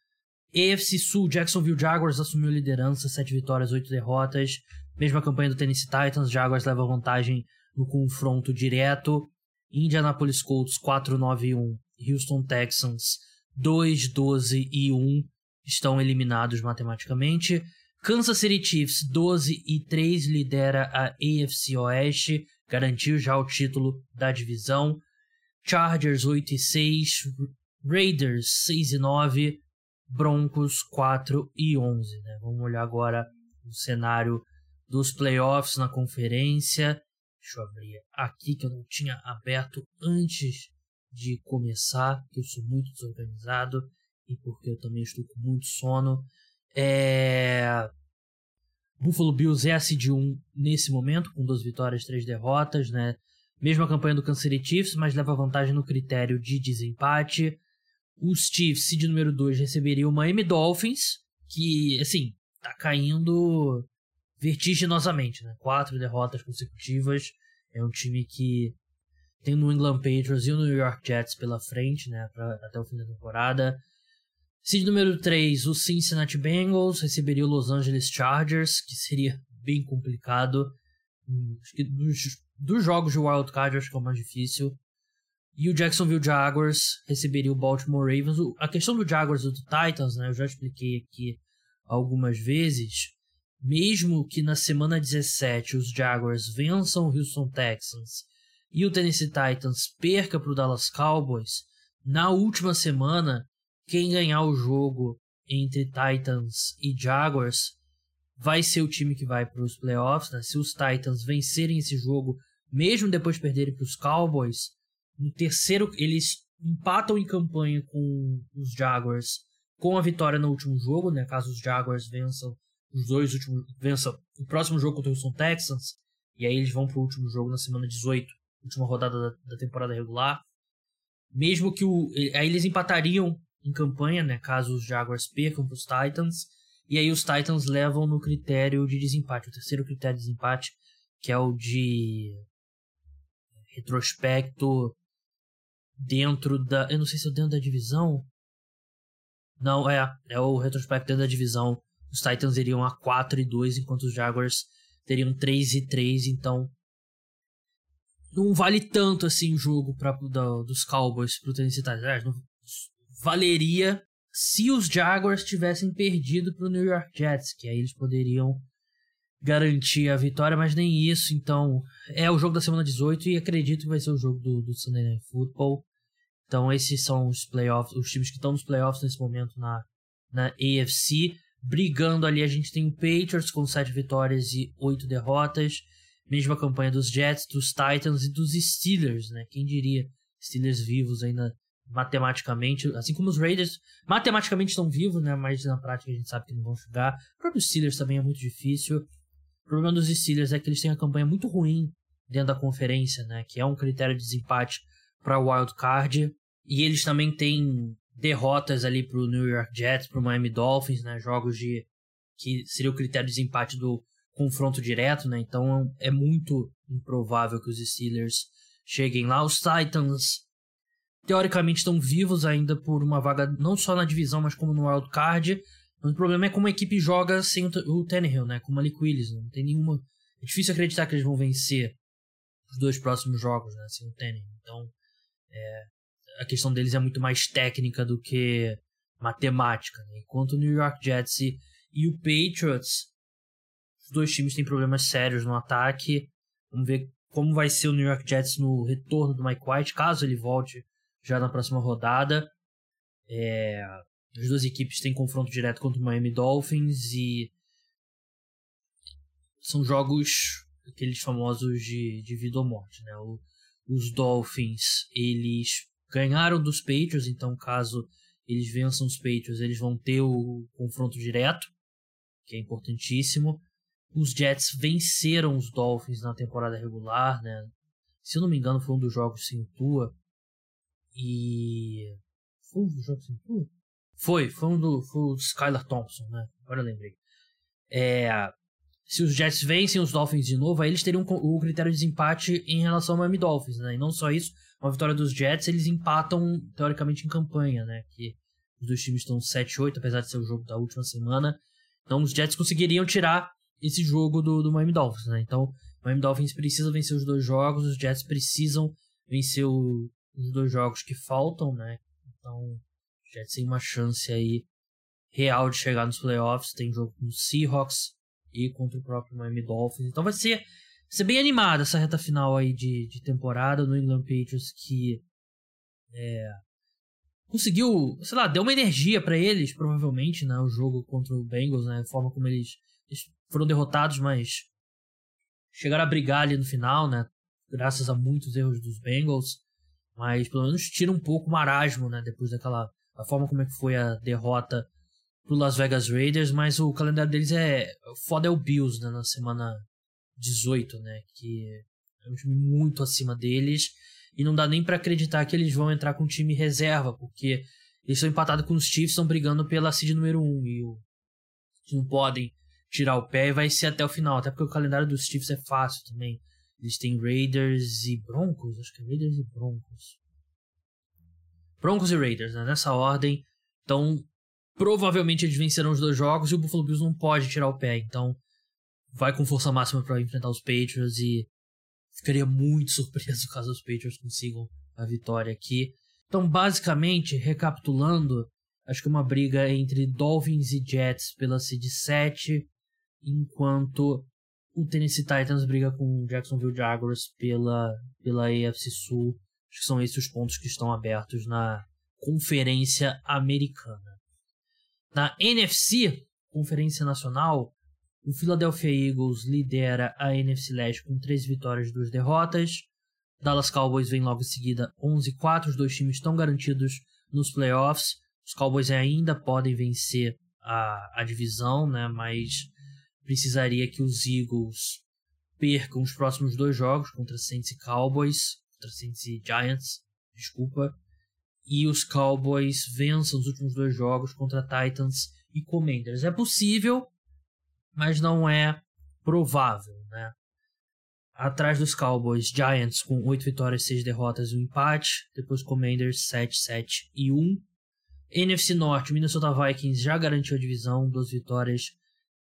AFC Sul, Jacksonville Jaguars assumiu liderança, 7 vitórias, 8 derrotas. Mesma campanha do Tennessee Titans, Jaguars leva vantagem no confronto direto. Indianapolis Colts 4 9 1, Houston Texans 2 12 e 1 estão eliminados matematicamente. Kansas City Chiefs 12 e 3 lidera a AFC Oeste, garantiu já o título da divisão. Chargers 8 e 6, Raiders 6 e 9, Broncos 4 e 11. Né? Vamos olhar agora o cenário dos playoffs na conferência. Deixa eu abrir aqui que eu não tinha aberto antes de começar, que eu sou muito desorganizado e porque eu também estou com muito sono. É... Buffalo Bills é a seed 1 nesse momento, com duas vitórias, três derrotas, né? Mesma campanha do Kansas City Chiefs, mas leva vantagem no critério de desempate. Os Chiefs, seed número 2, receberiam o Miami Dolphins, que, assim, tá caindo vertiginosamente, né? Quatro derrotas consecutivas. É um time que tem o New England Patriots e o New York Jets pela frente, né? Pra, até o fim da temporada. Seed número 3, o Cincinnati Bengals receberia o Los Angeles Chargers, que seria bem complicado. Hum, acho que dos, dos jogos de Wild Card, acho que é o mais difícil. E o Jacksonville Jaguars receberia o Baltimore Ravens. A questão do Jaguars e do Titans, né, eu já expliquei aqui algumas vezes. Mesmo que na semana 17 os Jaguars vençam o Houston Texans e o Tennessee Titans perca para o Dallas Cowboys, na última semana quem ganhar o jogo entre Titans e Jaguars vai ser o time que vai para os playoffs. Né? Se os Titans vencerem esse jogo, mesmo depois de perderem para os Cowboys, no terceiro eles empatam em campanha com os Jaguars com a vitória no último jogo, né? Caso os Jaguars vençam os dois últimos, vençam o próximo jogo contra o Houston Texans e aí eles vão para o último jogo na semana 18, última rodada da, da temporada regular. Mesmo que o aí eles empatariam em campanha, né, caso os Jaguars percam para os Titans. E aí os Titans levam no critério de desempate, o terceiro critério de desempate, que é o de retrospecto dentro da. Eu não sei se é dentro da divisão. Não, é. É o retrospecto dentro da divisão. Os Titans iriam a 4 e 2, enquanto os Jaguars teriam 3 e 3, então. Não vale tanto assim o jogo pra, da, dos Cowboys pro Tennessee Titans. Valeria se os Jaguars tivessem perdido para o New York Jets, que aí eles poderiam garantir a vitória, mas nem isso. Então, é o jogo da semana 18 e acredito que vai ser o jogo do, do Sunday Night Football. Então, esses são os playoffs, os times que estão nos playoffs nesse momento na, na AFC. Brigando ali, a gente tem o Patriots com 7 vitórias e 8 derrotas. Mesma campanha dos Jets, dos Titans e dos Steelers, né? Quem diria? Steelers vivos ainda matematicamente, assim como os Raiders, matematicamente estão vivos, né? Mas na prática a gente sabe que não vão chegar. O próprio Steelers também é muito difícil. O problema dos Steelers é que eles têm uma campanha muito ruim dentro da conferência, né? Que é um critério de desempate para wild card. E eles também têm derrotas ali para o New York Jets, para o Miami Dolphins, né? Jogos de que seria o critério de desempate do confronto direto, né? Então é muito improvável que os Steelers cheguem lá. Os Titans teoricamente estão vivos ainda por uma vaga não só na divisão, mas como no wild card. Mas o problema é como a equipe joga sem o Tannehill, né? Com o Malik Willis. Não tem nenhuma. É difícil acreditar que eles vão vencer os dois próximos jogos, né? Sem o Tannehill. Então, é, a questão deles é muito mais técnica do que matemática. Né? Enquanto o New York Jets e, e o Patriots, os dois times têm problemas sérios no ataque. Vamos ver como vai ser o New York Jets no retorno do Mike White, caso ele volte já na próxima rodada. É, as duas equipes têm confronto direto contra o Miami Dolphins e são jogos aqueles famosos de, de vida ou morte, né? O, os Dolphins, eles ganharam dos Patriots, então caso eles vençam os Patriots, eles vão ter o confronto direto, que é importantíssimo. Os Jets venceram os Dolphins na temporada regular, né? Se eu não me engano, foi um dos jogos sem Tua. E. Foi dos jogos sem Tua? Foi, foi um do, foi o Skylar Thompson, né? Agora eu lembrei. É, se os Jets vencem os Dolphins de novo, aí eles teriam o critério de desempate em relação ao Miami Dolphins, né? E não só isso, uma vitória dos Jets, eles empatam teoricamente em campanha, né? Que os dois times estão 7-8, apesar de ser o jogo da última semana. Então os Jets conseguiriam tirar esse jogo do, do Miami Dolphins, né? Então o Miami Dolphins precisa vencer os dois jogos, os Jets precisam vencer o, os dois jogos que faltam, né? Então Jets têm uma chance aí real de chegar nos playoffs. Tem jogo com os Seahawks, e contra o próprio Miami Dolphins. Então vai ser, vai ser bem animada essa reta final aí de, de temporada no England Patriots que é, conseguiu, sei lá, deu uma energia para eles, provavelmente, né, o jogo contra o Bengals, né, a forma como eles, eles foram derrotados, mas chegaram a brigar ali no final, né, graças a muitos erros dos Bengals, mas pelo menos tira um pouco o marasmo, né, depois daquela a forma como é que foi a derrota pro Las Vegas Raiders, mas o calendário deles é foda é o Bills, né, na semana 18, né, que é um time muito acima deles e não dá nem para acreditar que eles vão entrar com time reserva, porque eles estão empatados com os Chiefs, estão brigando pela seed número 1 e o, não podem tirar o pé e vai ser até o final, até porque o calendário dos Chiefs é fácil também. Eles têm Raiders e Broncos, acho que é Raiders e Broncos. Broncos e Raiders, né? nessa ordem. Então, Provavelmente eles vencerão os dois jogos e o Buffalo Bills não pode tirar o pé. Então vai com força máxima para enfrentar os Patriots e ficaria muito surpreso caso os Patriots consigam a vitória aqui. Então, basicamente, recapitulando, acho que uma briga entre Dolphins e Jets pela seed 7, enquanto o Tennessee Titans briga com o Jacksonville Jaguars pela, pela AFC Sul. Acho que são esses os pontos que estão abertos na Conferência Americana. Na NFC, Conferência Nacional, o Philadelphia Eagles lidera a NFC Leste com 3 vitórias e 2 derrotas. Dallas Cowboys vem logo em seguida 11-4. Os dois times estão garantidos nos playoffs. Os Cowboys ainda podem vencer a, a divisão, né? mas precisaria que os Eagles percam os próximos dois jogos contra Saints e Cowboys, contra Saints e Giants, desculpa, e os Cowboys vençam os últimos dois jogos contra Titans e Commanders. É possível, mas não é provável, né? Atrás dos Cowboys, Giants com 8 vitórias, 6 derrotas e um empate. Depois Commanders 7, 7 e 1. NFC Norte, Minnesota Vikings já garantiu a divisão, 2 vitórias,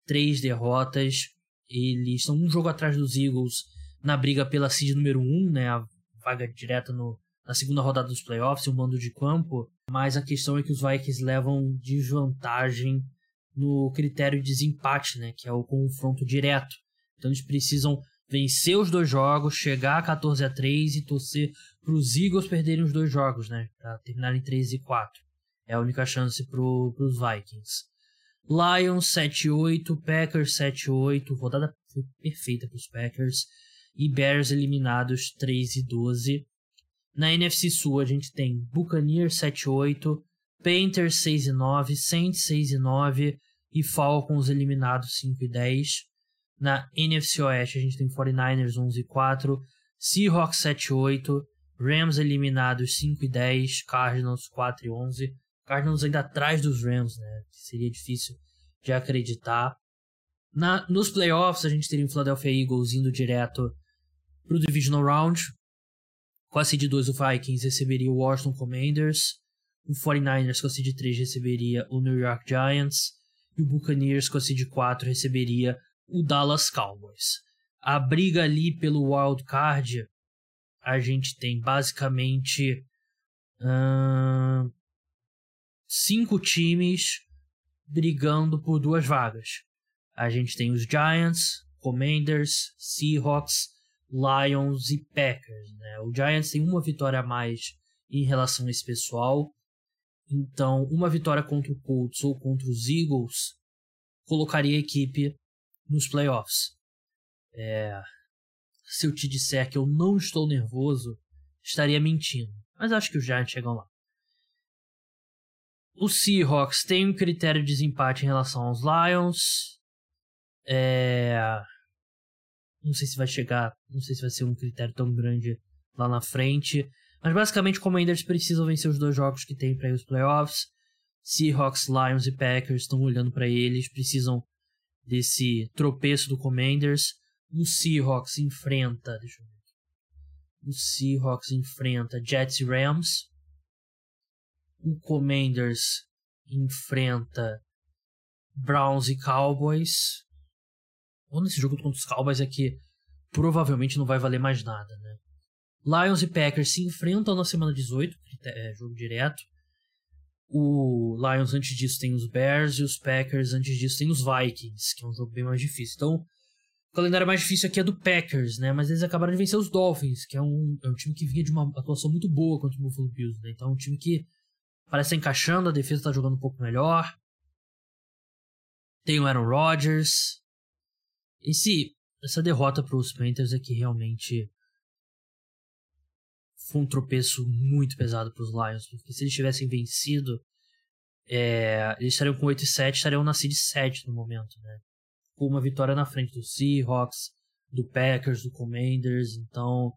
3 derrotas. Eles estão um jogo atrás dos Eagles na briga pela seed número 1, né? A vaga direta no, na segunda rodada dos playoffs, um mando de campo, mas a questão é que os Vikings levam desvantagem no critério de desempate, né, que é o confronto direto. Então eles precisam vencer os dois jogos, chegar a 14 a 3 e torcer para os Eagles perderem os dois jogos, né, para terminarem 3 e 4. É a única chance para os Vikings. Lions 7-8, Packers 7-8, rodada foi perfeita para os Packers. e Bears eliminados 3 e 12. Na NFC Sul a gente tem Buccaneers 7 e 8, Panthers 6 e 9, Saints 6 e 9 e Falcons eliminados 5 e 10. Na NFC Oeste a gente tem 49ers 11 e 4, Seahawks 7 e 8, Rams eliminados 5 e 10, Cardinals 4 e 11. Cardinals ainda atrás dos Rams, né? Seria difícil de acreditar. Na, nos playoffs, a gente teria o Philadelphia Eagles indo direto para o Divisional Round. Com a seed 2, o Vikings receberia o Washington Commanders. O 49ers com a seed 3 receberia o New York Giants. E o Buccaneers com a seed 4 receberia o Dallas Cowboys. A briga ali pelo wild card, a gente tem basicamente hum, cinco times brigando por duas vagas. A gente tem os Giants, Commanders, Seahawks, Lions e Packers. Né? O Giants tem uma vitória a mais em relação a esse pessoal. Então, uma vitória contra o Colts ou contra os Eagles colocaria a equipe nos playoffs. É... Se eu te disser que eu não estou nervoso, estaria mentindo. Mas acho que os Giants chegam lá. O Seahawks tem um critério de desempate em relação aos Lions. É... Não sei se vai chegar, não sei se vai ser um critério tão grande lá na frente. Mas basicamente, o Commanders precisam vencer os dois jogos que tem para ir os playoffs. Seahawks, Lions e Packers estão olhando para eles, precisam desse tropeço do Commanders. O Seahawks enfrenta, deixa eu ver. O Seahawks enfrenta Jets e Rams. O Commanders enfrenta Browns e Cowboys. Ou nesse jogo contra os Cowboys é que provavelmente não vai valer mais nada, né? Lions e Packers se enfrentam na semana 18, é jogo direto. O Lions antes disso tem os Bears e os Packers antes disso tem os Vikings, que é um jogo bem mais difícil. Então, o calendário mais difícil aqui é do Packers, né? Mas eles acabaram de vencer os Dolphins, que é um, é um time que vinha de uma atuação muito boa contra o Buffalo Bills, né? Então, é um time que parece estar encaixando, a defesa está jogando um pouco melhor. Tem o Aaron Rodgers. Esse, essa derrota para os Panthers é que realmente foi um tropeço muito pesado para os Lions, porque se eles tivessem vencido, é, eles estariam com 8 e 7, estariam na seed 7 no momento, né? Com uma vitória na frente do Seahawks, do Packers, do Commanders, então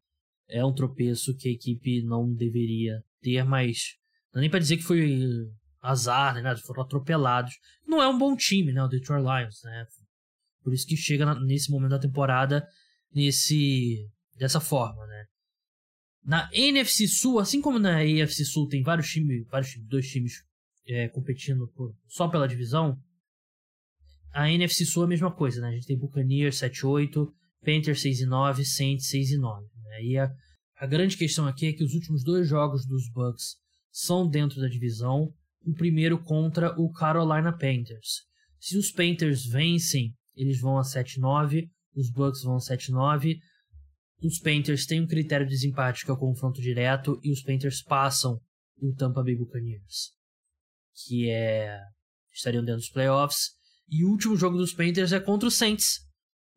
é um tropeço que a equipe não deveria ter, mas não é nem para dizer que foi azar, né? Foram atropelados. Não é um bom time, né? O Detroit Lions, né? Por isso que chega nesse momento da temporada nesse dessa forma, né? Na NFC Sul, assim como na AFC Sul tem vários times, vários times, dois times é, competindo por, só pela divisão, a NFC Sul é a mesma coisa, né? A gente tem Buccaneers 7-8, Panthers 6 9, Saints 6 9. Né? E a, a grande questão aqui é que os últimos dois jogos dos Bucks são dentro da divisão. O primeiro contra o Carolina Panthers. Se os Panthers vencem, eles vão a 7-9, os Bucks vão a 7-9. Os Panthers têm um critério de desempate que é o confronto direto e os Panthers passam o Tampa Bay Buccaneers, que é estariam dentro dos playoffs. E o último jogo dos Panthers é contra os Saints.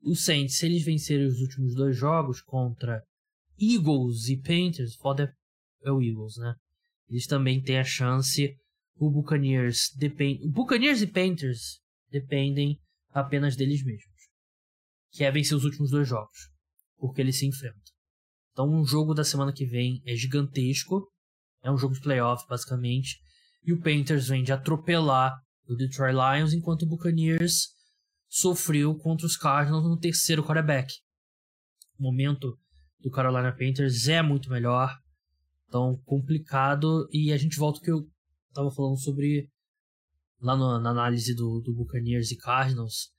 Os Saints, se eles vencerem os últimos dois jogos contra Eagles e Panthers, foda é o Eagles, né? Eles também têm a chance. O Buccaneers depende. Buccaneers e Panthers dependem apenas deles mesmos. Que é vencer os últimos dois jogos. Porque eles se enfrentam. Então, um jogo da semana que vem é gigantesco. É um jogo de playoff, basicamente. E o Panthers vem de atropelar o Detroit Lions, enquanto o Buccaneers sofreu contra os Cardinals no terceiro quarterback. O momento do Carolina Panthers é muito melhor. Então, complicado. E a gente volta ao que eu tava falando sobre lá no, na análise do, do Buccaneers e Cardinals.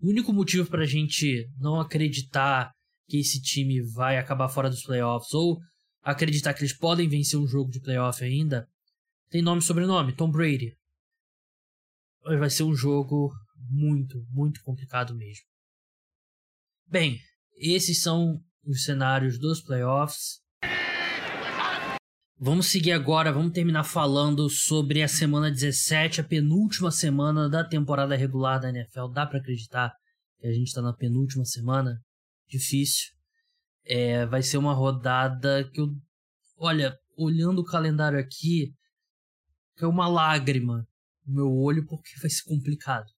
O único motivo para a gente não acreditar que esse time vai acabar fora dos playoffs ou acreditar que eles podem vencer um jogo de playoff ainda tem nome e sobrenome: Tom Brady. Vai ser um jogo muito, muito complicado mesmo. Bem, esses são os cenários dos playoffs. Vamos seguir agora, vamos terminar falando sobre a semana 17, a penúltima semana da temporada regular da NFL. Dá para acreditar que a gente está na penúltima semana? Difícil. É, vai ser uma rodada que eu. Olha, olhando o calendário aqui, é uma lágrima no meu olho porque vai ser complicado.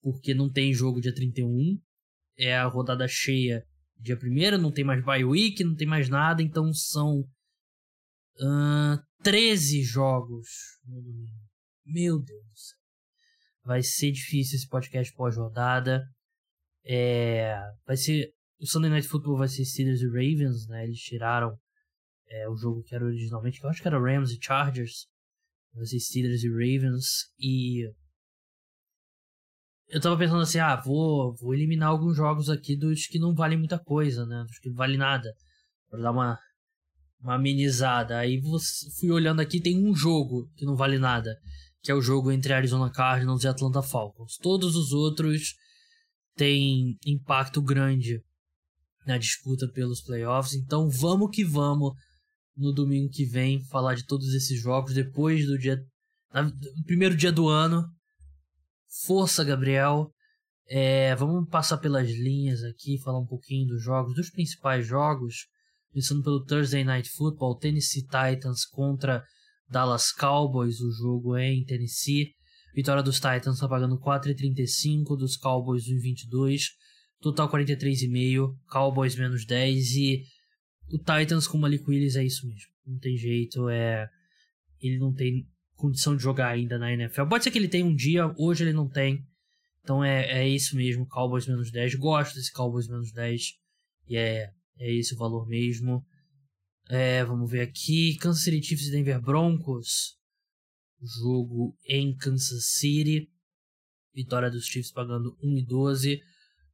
Porque não tem jogo dia 31, é a rodada cheia dia 1 não tem mais bye week, não tem mais nada, então são uh, 13 jogos no domingo. Meu Deus do céu. Vai ser difícil esse podcast pós-rodada. É, vai ser. O Sunday Night Football vai ser Steelers e Ravens, né? Eles tiraram é, o jogo que era originalmente, que eu acho que era Rams e Chargers. Vai ser Steelers e Ravens. E. Eu tava pensando assim, ah, vou, vou eliminar alguns jogos aqui dos que não valem muita coisa, né? Dos que não valem nada. Pra dar uma, uma amenizada. Aí fui olhando aqui, tem um jogo que não vale nada que é o jogo entre Arizona Cardinals e Atlanta Falcons. Todos os outros têm impacto grande na disputa pelos playoffs, então vamos que vamos no domingo que vem falar de todos esses jogos depois do dia primeiro dia do ano. Força, Gabriel. É, vamos passar pelas linhas aqui, falar um pouquinho dos jogos, dos principais jogos. Começando pelo Thursday Night Football, Tennessee Titans contra Dallas Cowboys, o jogo é em Tennessee. Vitória dos Titans está pagando 4,35, dos Cowboys 1,22. Total 43,5, Cowboys menos 10 e o Titans com o Malik Willis é isso mesmo. Não tem jeito, é ele não tem condição de jogar ainda na NFL. Pode ser que ele tenha um dia, hoje ele não tem. Então é, é isso mesmo, Cowboys menos 10. Gosto desse Cowboys menos 10. E é, é esse o valor mesmo. É, vamos ver aqui. Kansas City Chiefs e Denver Broncos. Jogo em Kansas City. Vitória dos Chiefs pagando 1,12.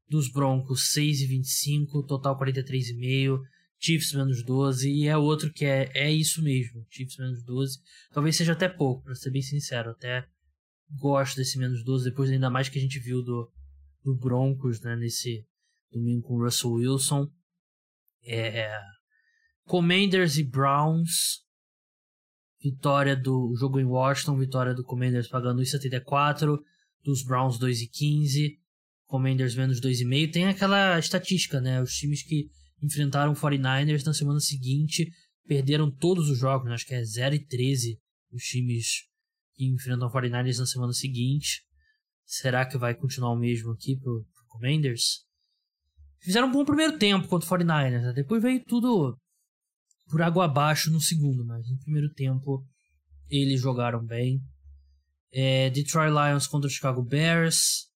Dos Broncos 6,25. Total 43,5. Chiefs menos 12. E é outro que é, é isso mesmo. Chiefs menos 12. Talvez seja até pouco, para ser bem sincero. Até gosto desse menos 12. Depois ainda mais que a gente viu do, do Broncos né, nesse domingo com o Russell Wilson. É, Commanders e Browns. Vitória do jogo em Washington, vitória do Commanders pagando 1,74, dos Browns 2,15, Commanders menos 2,5. Tem aquela estatística, né? Os times que enfrentaram 49ers na semana seguinte perderam todos os jogos, né? acho que é 0 e 13 os times que enfrentam 49ers na semana seguinte. Será que vai continuar o mesmo aqui pro, pro Commanders? Fizeram um bom primeiro tempo contra o 49ers, né? depois veio tudo por água abaixo no segundo, mas no primeiro tempo eles jogaram bem. É, Detroit Lions contra o Chicago Bears.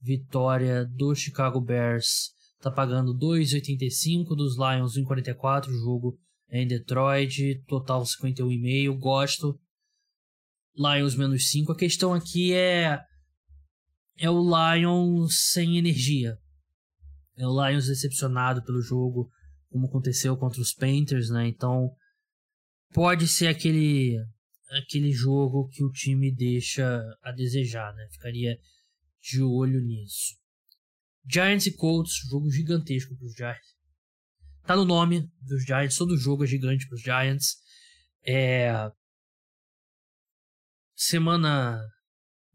Vitória do Chicago Bears tá pagando 2,85 dos Lions 1,44 o jogo é em Detroit, total 51,5. Gosto. Lions menos 5. A questão aqui é é o Lions sem energia. É o Lions decepcionado pelo jogo como aconteceu contra os Panthers, né? Então pode ser aquele aquele jogo que o time deixa a desejar, né? Ficaria de olho nisso. Giants e Colts, jogo gigantesco para os Giants. Tá no nome dos Giants, todo jogo é gigante para os Giants. É... Semana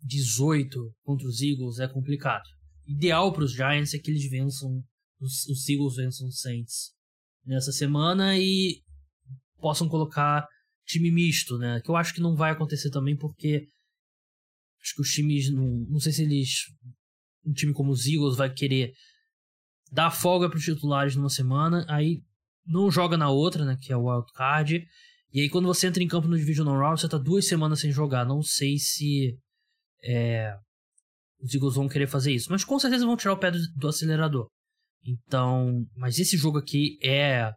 18 contra os Eagles é complicado. Ideal para os Giants é que eles vençam os, os Eagles vençam os Saints nessa semana e possam colocar time misto, né? Que eu acho que não vai acontecer também porque acho que os times não, não sei se eles um time como os Eagles vai querer dar folga para os titulares numa semana, aí não joga na outra, né, que é o wild card. E aí quando você entra em campo no divisional round, você tá duas semanas sem jogar. Não sei se é, os Eagles vão querer fazer isso, mas com certeza vão tirar o pé do, do acelerador. Então, mas esse jogo aqui é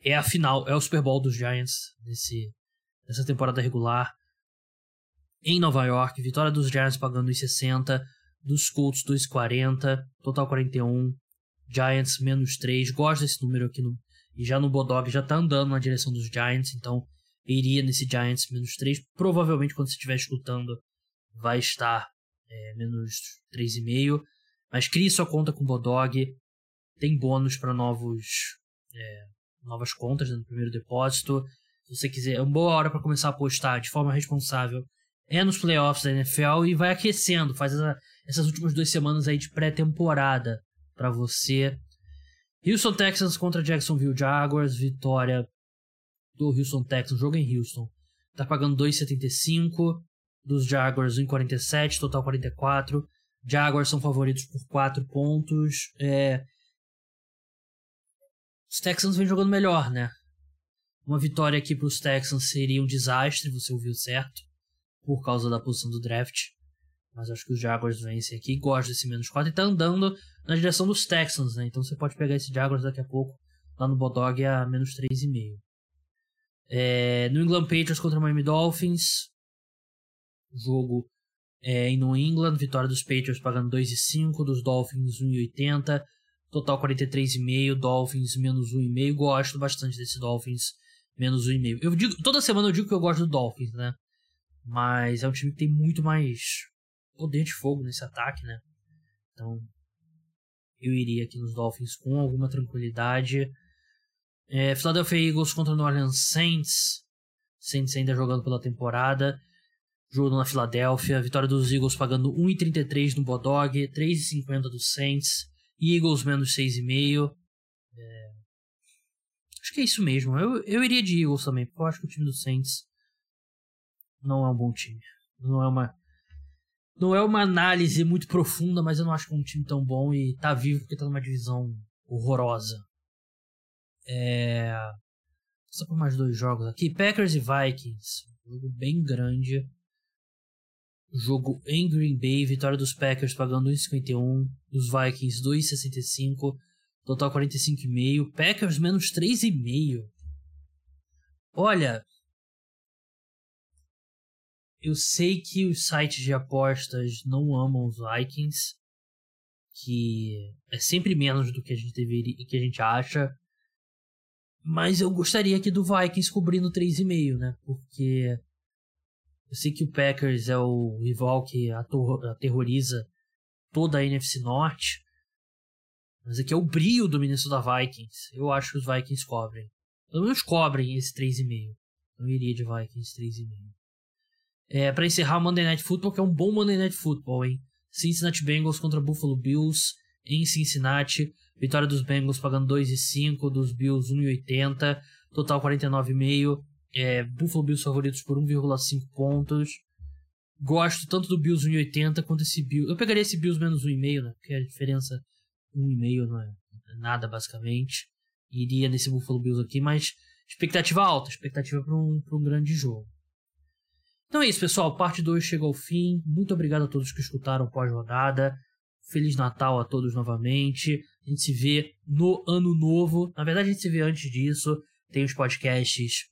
é a final, é o Super Bowl dos Giants desse dessa temporada regular em Nova York. Vitória dos Giants pagando 1,60, dos Colts 2,40, total 41. Giants menos 3. Gosto desse número aqui no e já no Bodog já tá andando na direção dos Giants, então iria nesse Giants menos 3. Provavelmente quando você estiver escutando vai estar é, menos 3,5. Mas crie sua conta com o Bodog. Tem bônus para novos é, novas contas né, no primeiro depósito. Se você quiser, é uma boa hora para começar a apostar de forma responsável. É nos playoffs da NFL e vai aquecendo. Faz essa, essas últimas duas semanas aí de pré-temporada para você. Houston Texans contra Jacksonville Jaguars, vitória do Houston Texans, jogo em Houston. Tá pagando 2,75, dos Jaguars 1,47, total 44. Jaguars são favoritos por 4 pontos. É... Os Texans vêm jogando melhor, né? Uma vitória aqui para os Texans seria um desastre, você ouviu certo, por causa da posição do draft. Mas acho que os Jaguars vencem aqui. Gosto desse menos 4 e tá andando na direção dos Texans, né? Então você pode pegar esse Jaguars daqui a pouco lá no Bodog a menos 3,5. É, New England Patriots contra Miami Dolphins. Jogo é, em New England. Vitória dos Patriots pagando 2,5. Dos Dolphins 1,80. Total 43,5. Dolphins menos 1,5. Gosto bastante desse Dolphins menos 1,5. Eu digo, toda semana eu digo que eu gosto do Dolphins, né? Mas é um time que tem muito mais poder de fogo nesse ataque, né? Então, eu iria aqui nos Dolphins com alguma tranquilidade. É, Philadelphia Eagles contra New Orleans Saints. Saints ainda jogando pela temporada. Jogo na Filadélfia. Vitória dos Eagles pagando 1,33 no Bodog. 3,50 dos Saints. Eagles menos 6,5. É... Acho que é isso mesmo. Eu, eu iria de Eagles também, porque eu acho que o time do Saints não é um bom time. Não é uma não é uma análise muito profunda, mas eu não acho que é um time tão bom e tá vivo porque tá numa divisão horrorosa. É... Só por mais dois jogos aqui. Packers e Vikings. Jogo bem grande. Jogo em Green Bay. Vitória dos Packers pagando 1,51. Dos Vikings 2,65. Total 45,5. Packers menos 3,5. Olha, eu sei que os sites de apostas não amam os Vikings, que é sempre menos do que a gente deveria, que a gente acha. Mas eu gostaria aqui do Vikings cobrindo 3,5, né? Porque eu sei que o Packers é o rival que aterroriza toda a NFC Norte. Mas aqui é o brilho do Minnesota Vikings. Eu acho que os Vikings cobrem. Pelo menos cobrem esse 3,5. Eu iria de Vikings 3,5. É, para encerrar o Monday Night Football, que é um bom Monday Night Football, hein? Cincinnati Bengals contra Buffalo Bills em Cincinnati. Vitória dos Bengals pagando 2,5, dos Bills 1,80, total 49,5. É, Buffalo Bills favoritos por 1,5 pontos. Gosto tanto do Bills 1,80 quanto esse Bills. Eu pegaria esse Bills menos 1,5, né? Porque a diferença 1,5 não é nada, basicamente. Iria nesse Buffalo Bills aqui, mas expectativa alta, expectativa para um, um grande jogo. Então é isso, pessoal. Parte 2 chega ao fim. Muito obrigado a todos que escutaram pós-rodada. Feliz Natal a todos novamente. A gente se vê no ano novo. Na verdade, a gente se vê antes disso. Tem os podcasts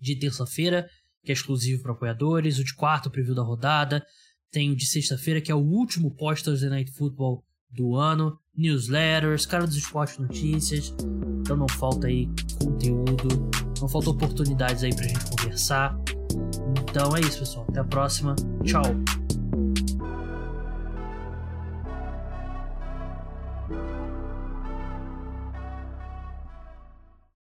de terça-feira, que é exclusivo para apoiadores. O de quarto, preview da rodada. Tem o de sexta-feira, que é o último pós-Thursday Night Football do ano. Newsletters, cara dos esportes notícias. Então não falta aí conteúdo. Não falta oportunidades aí pra gente conversar. Então é isso, pessoal. Até a próxima. Tchau.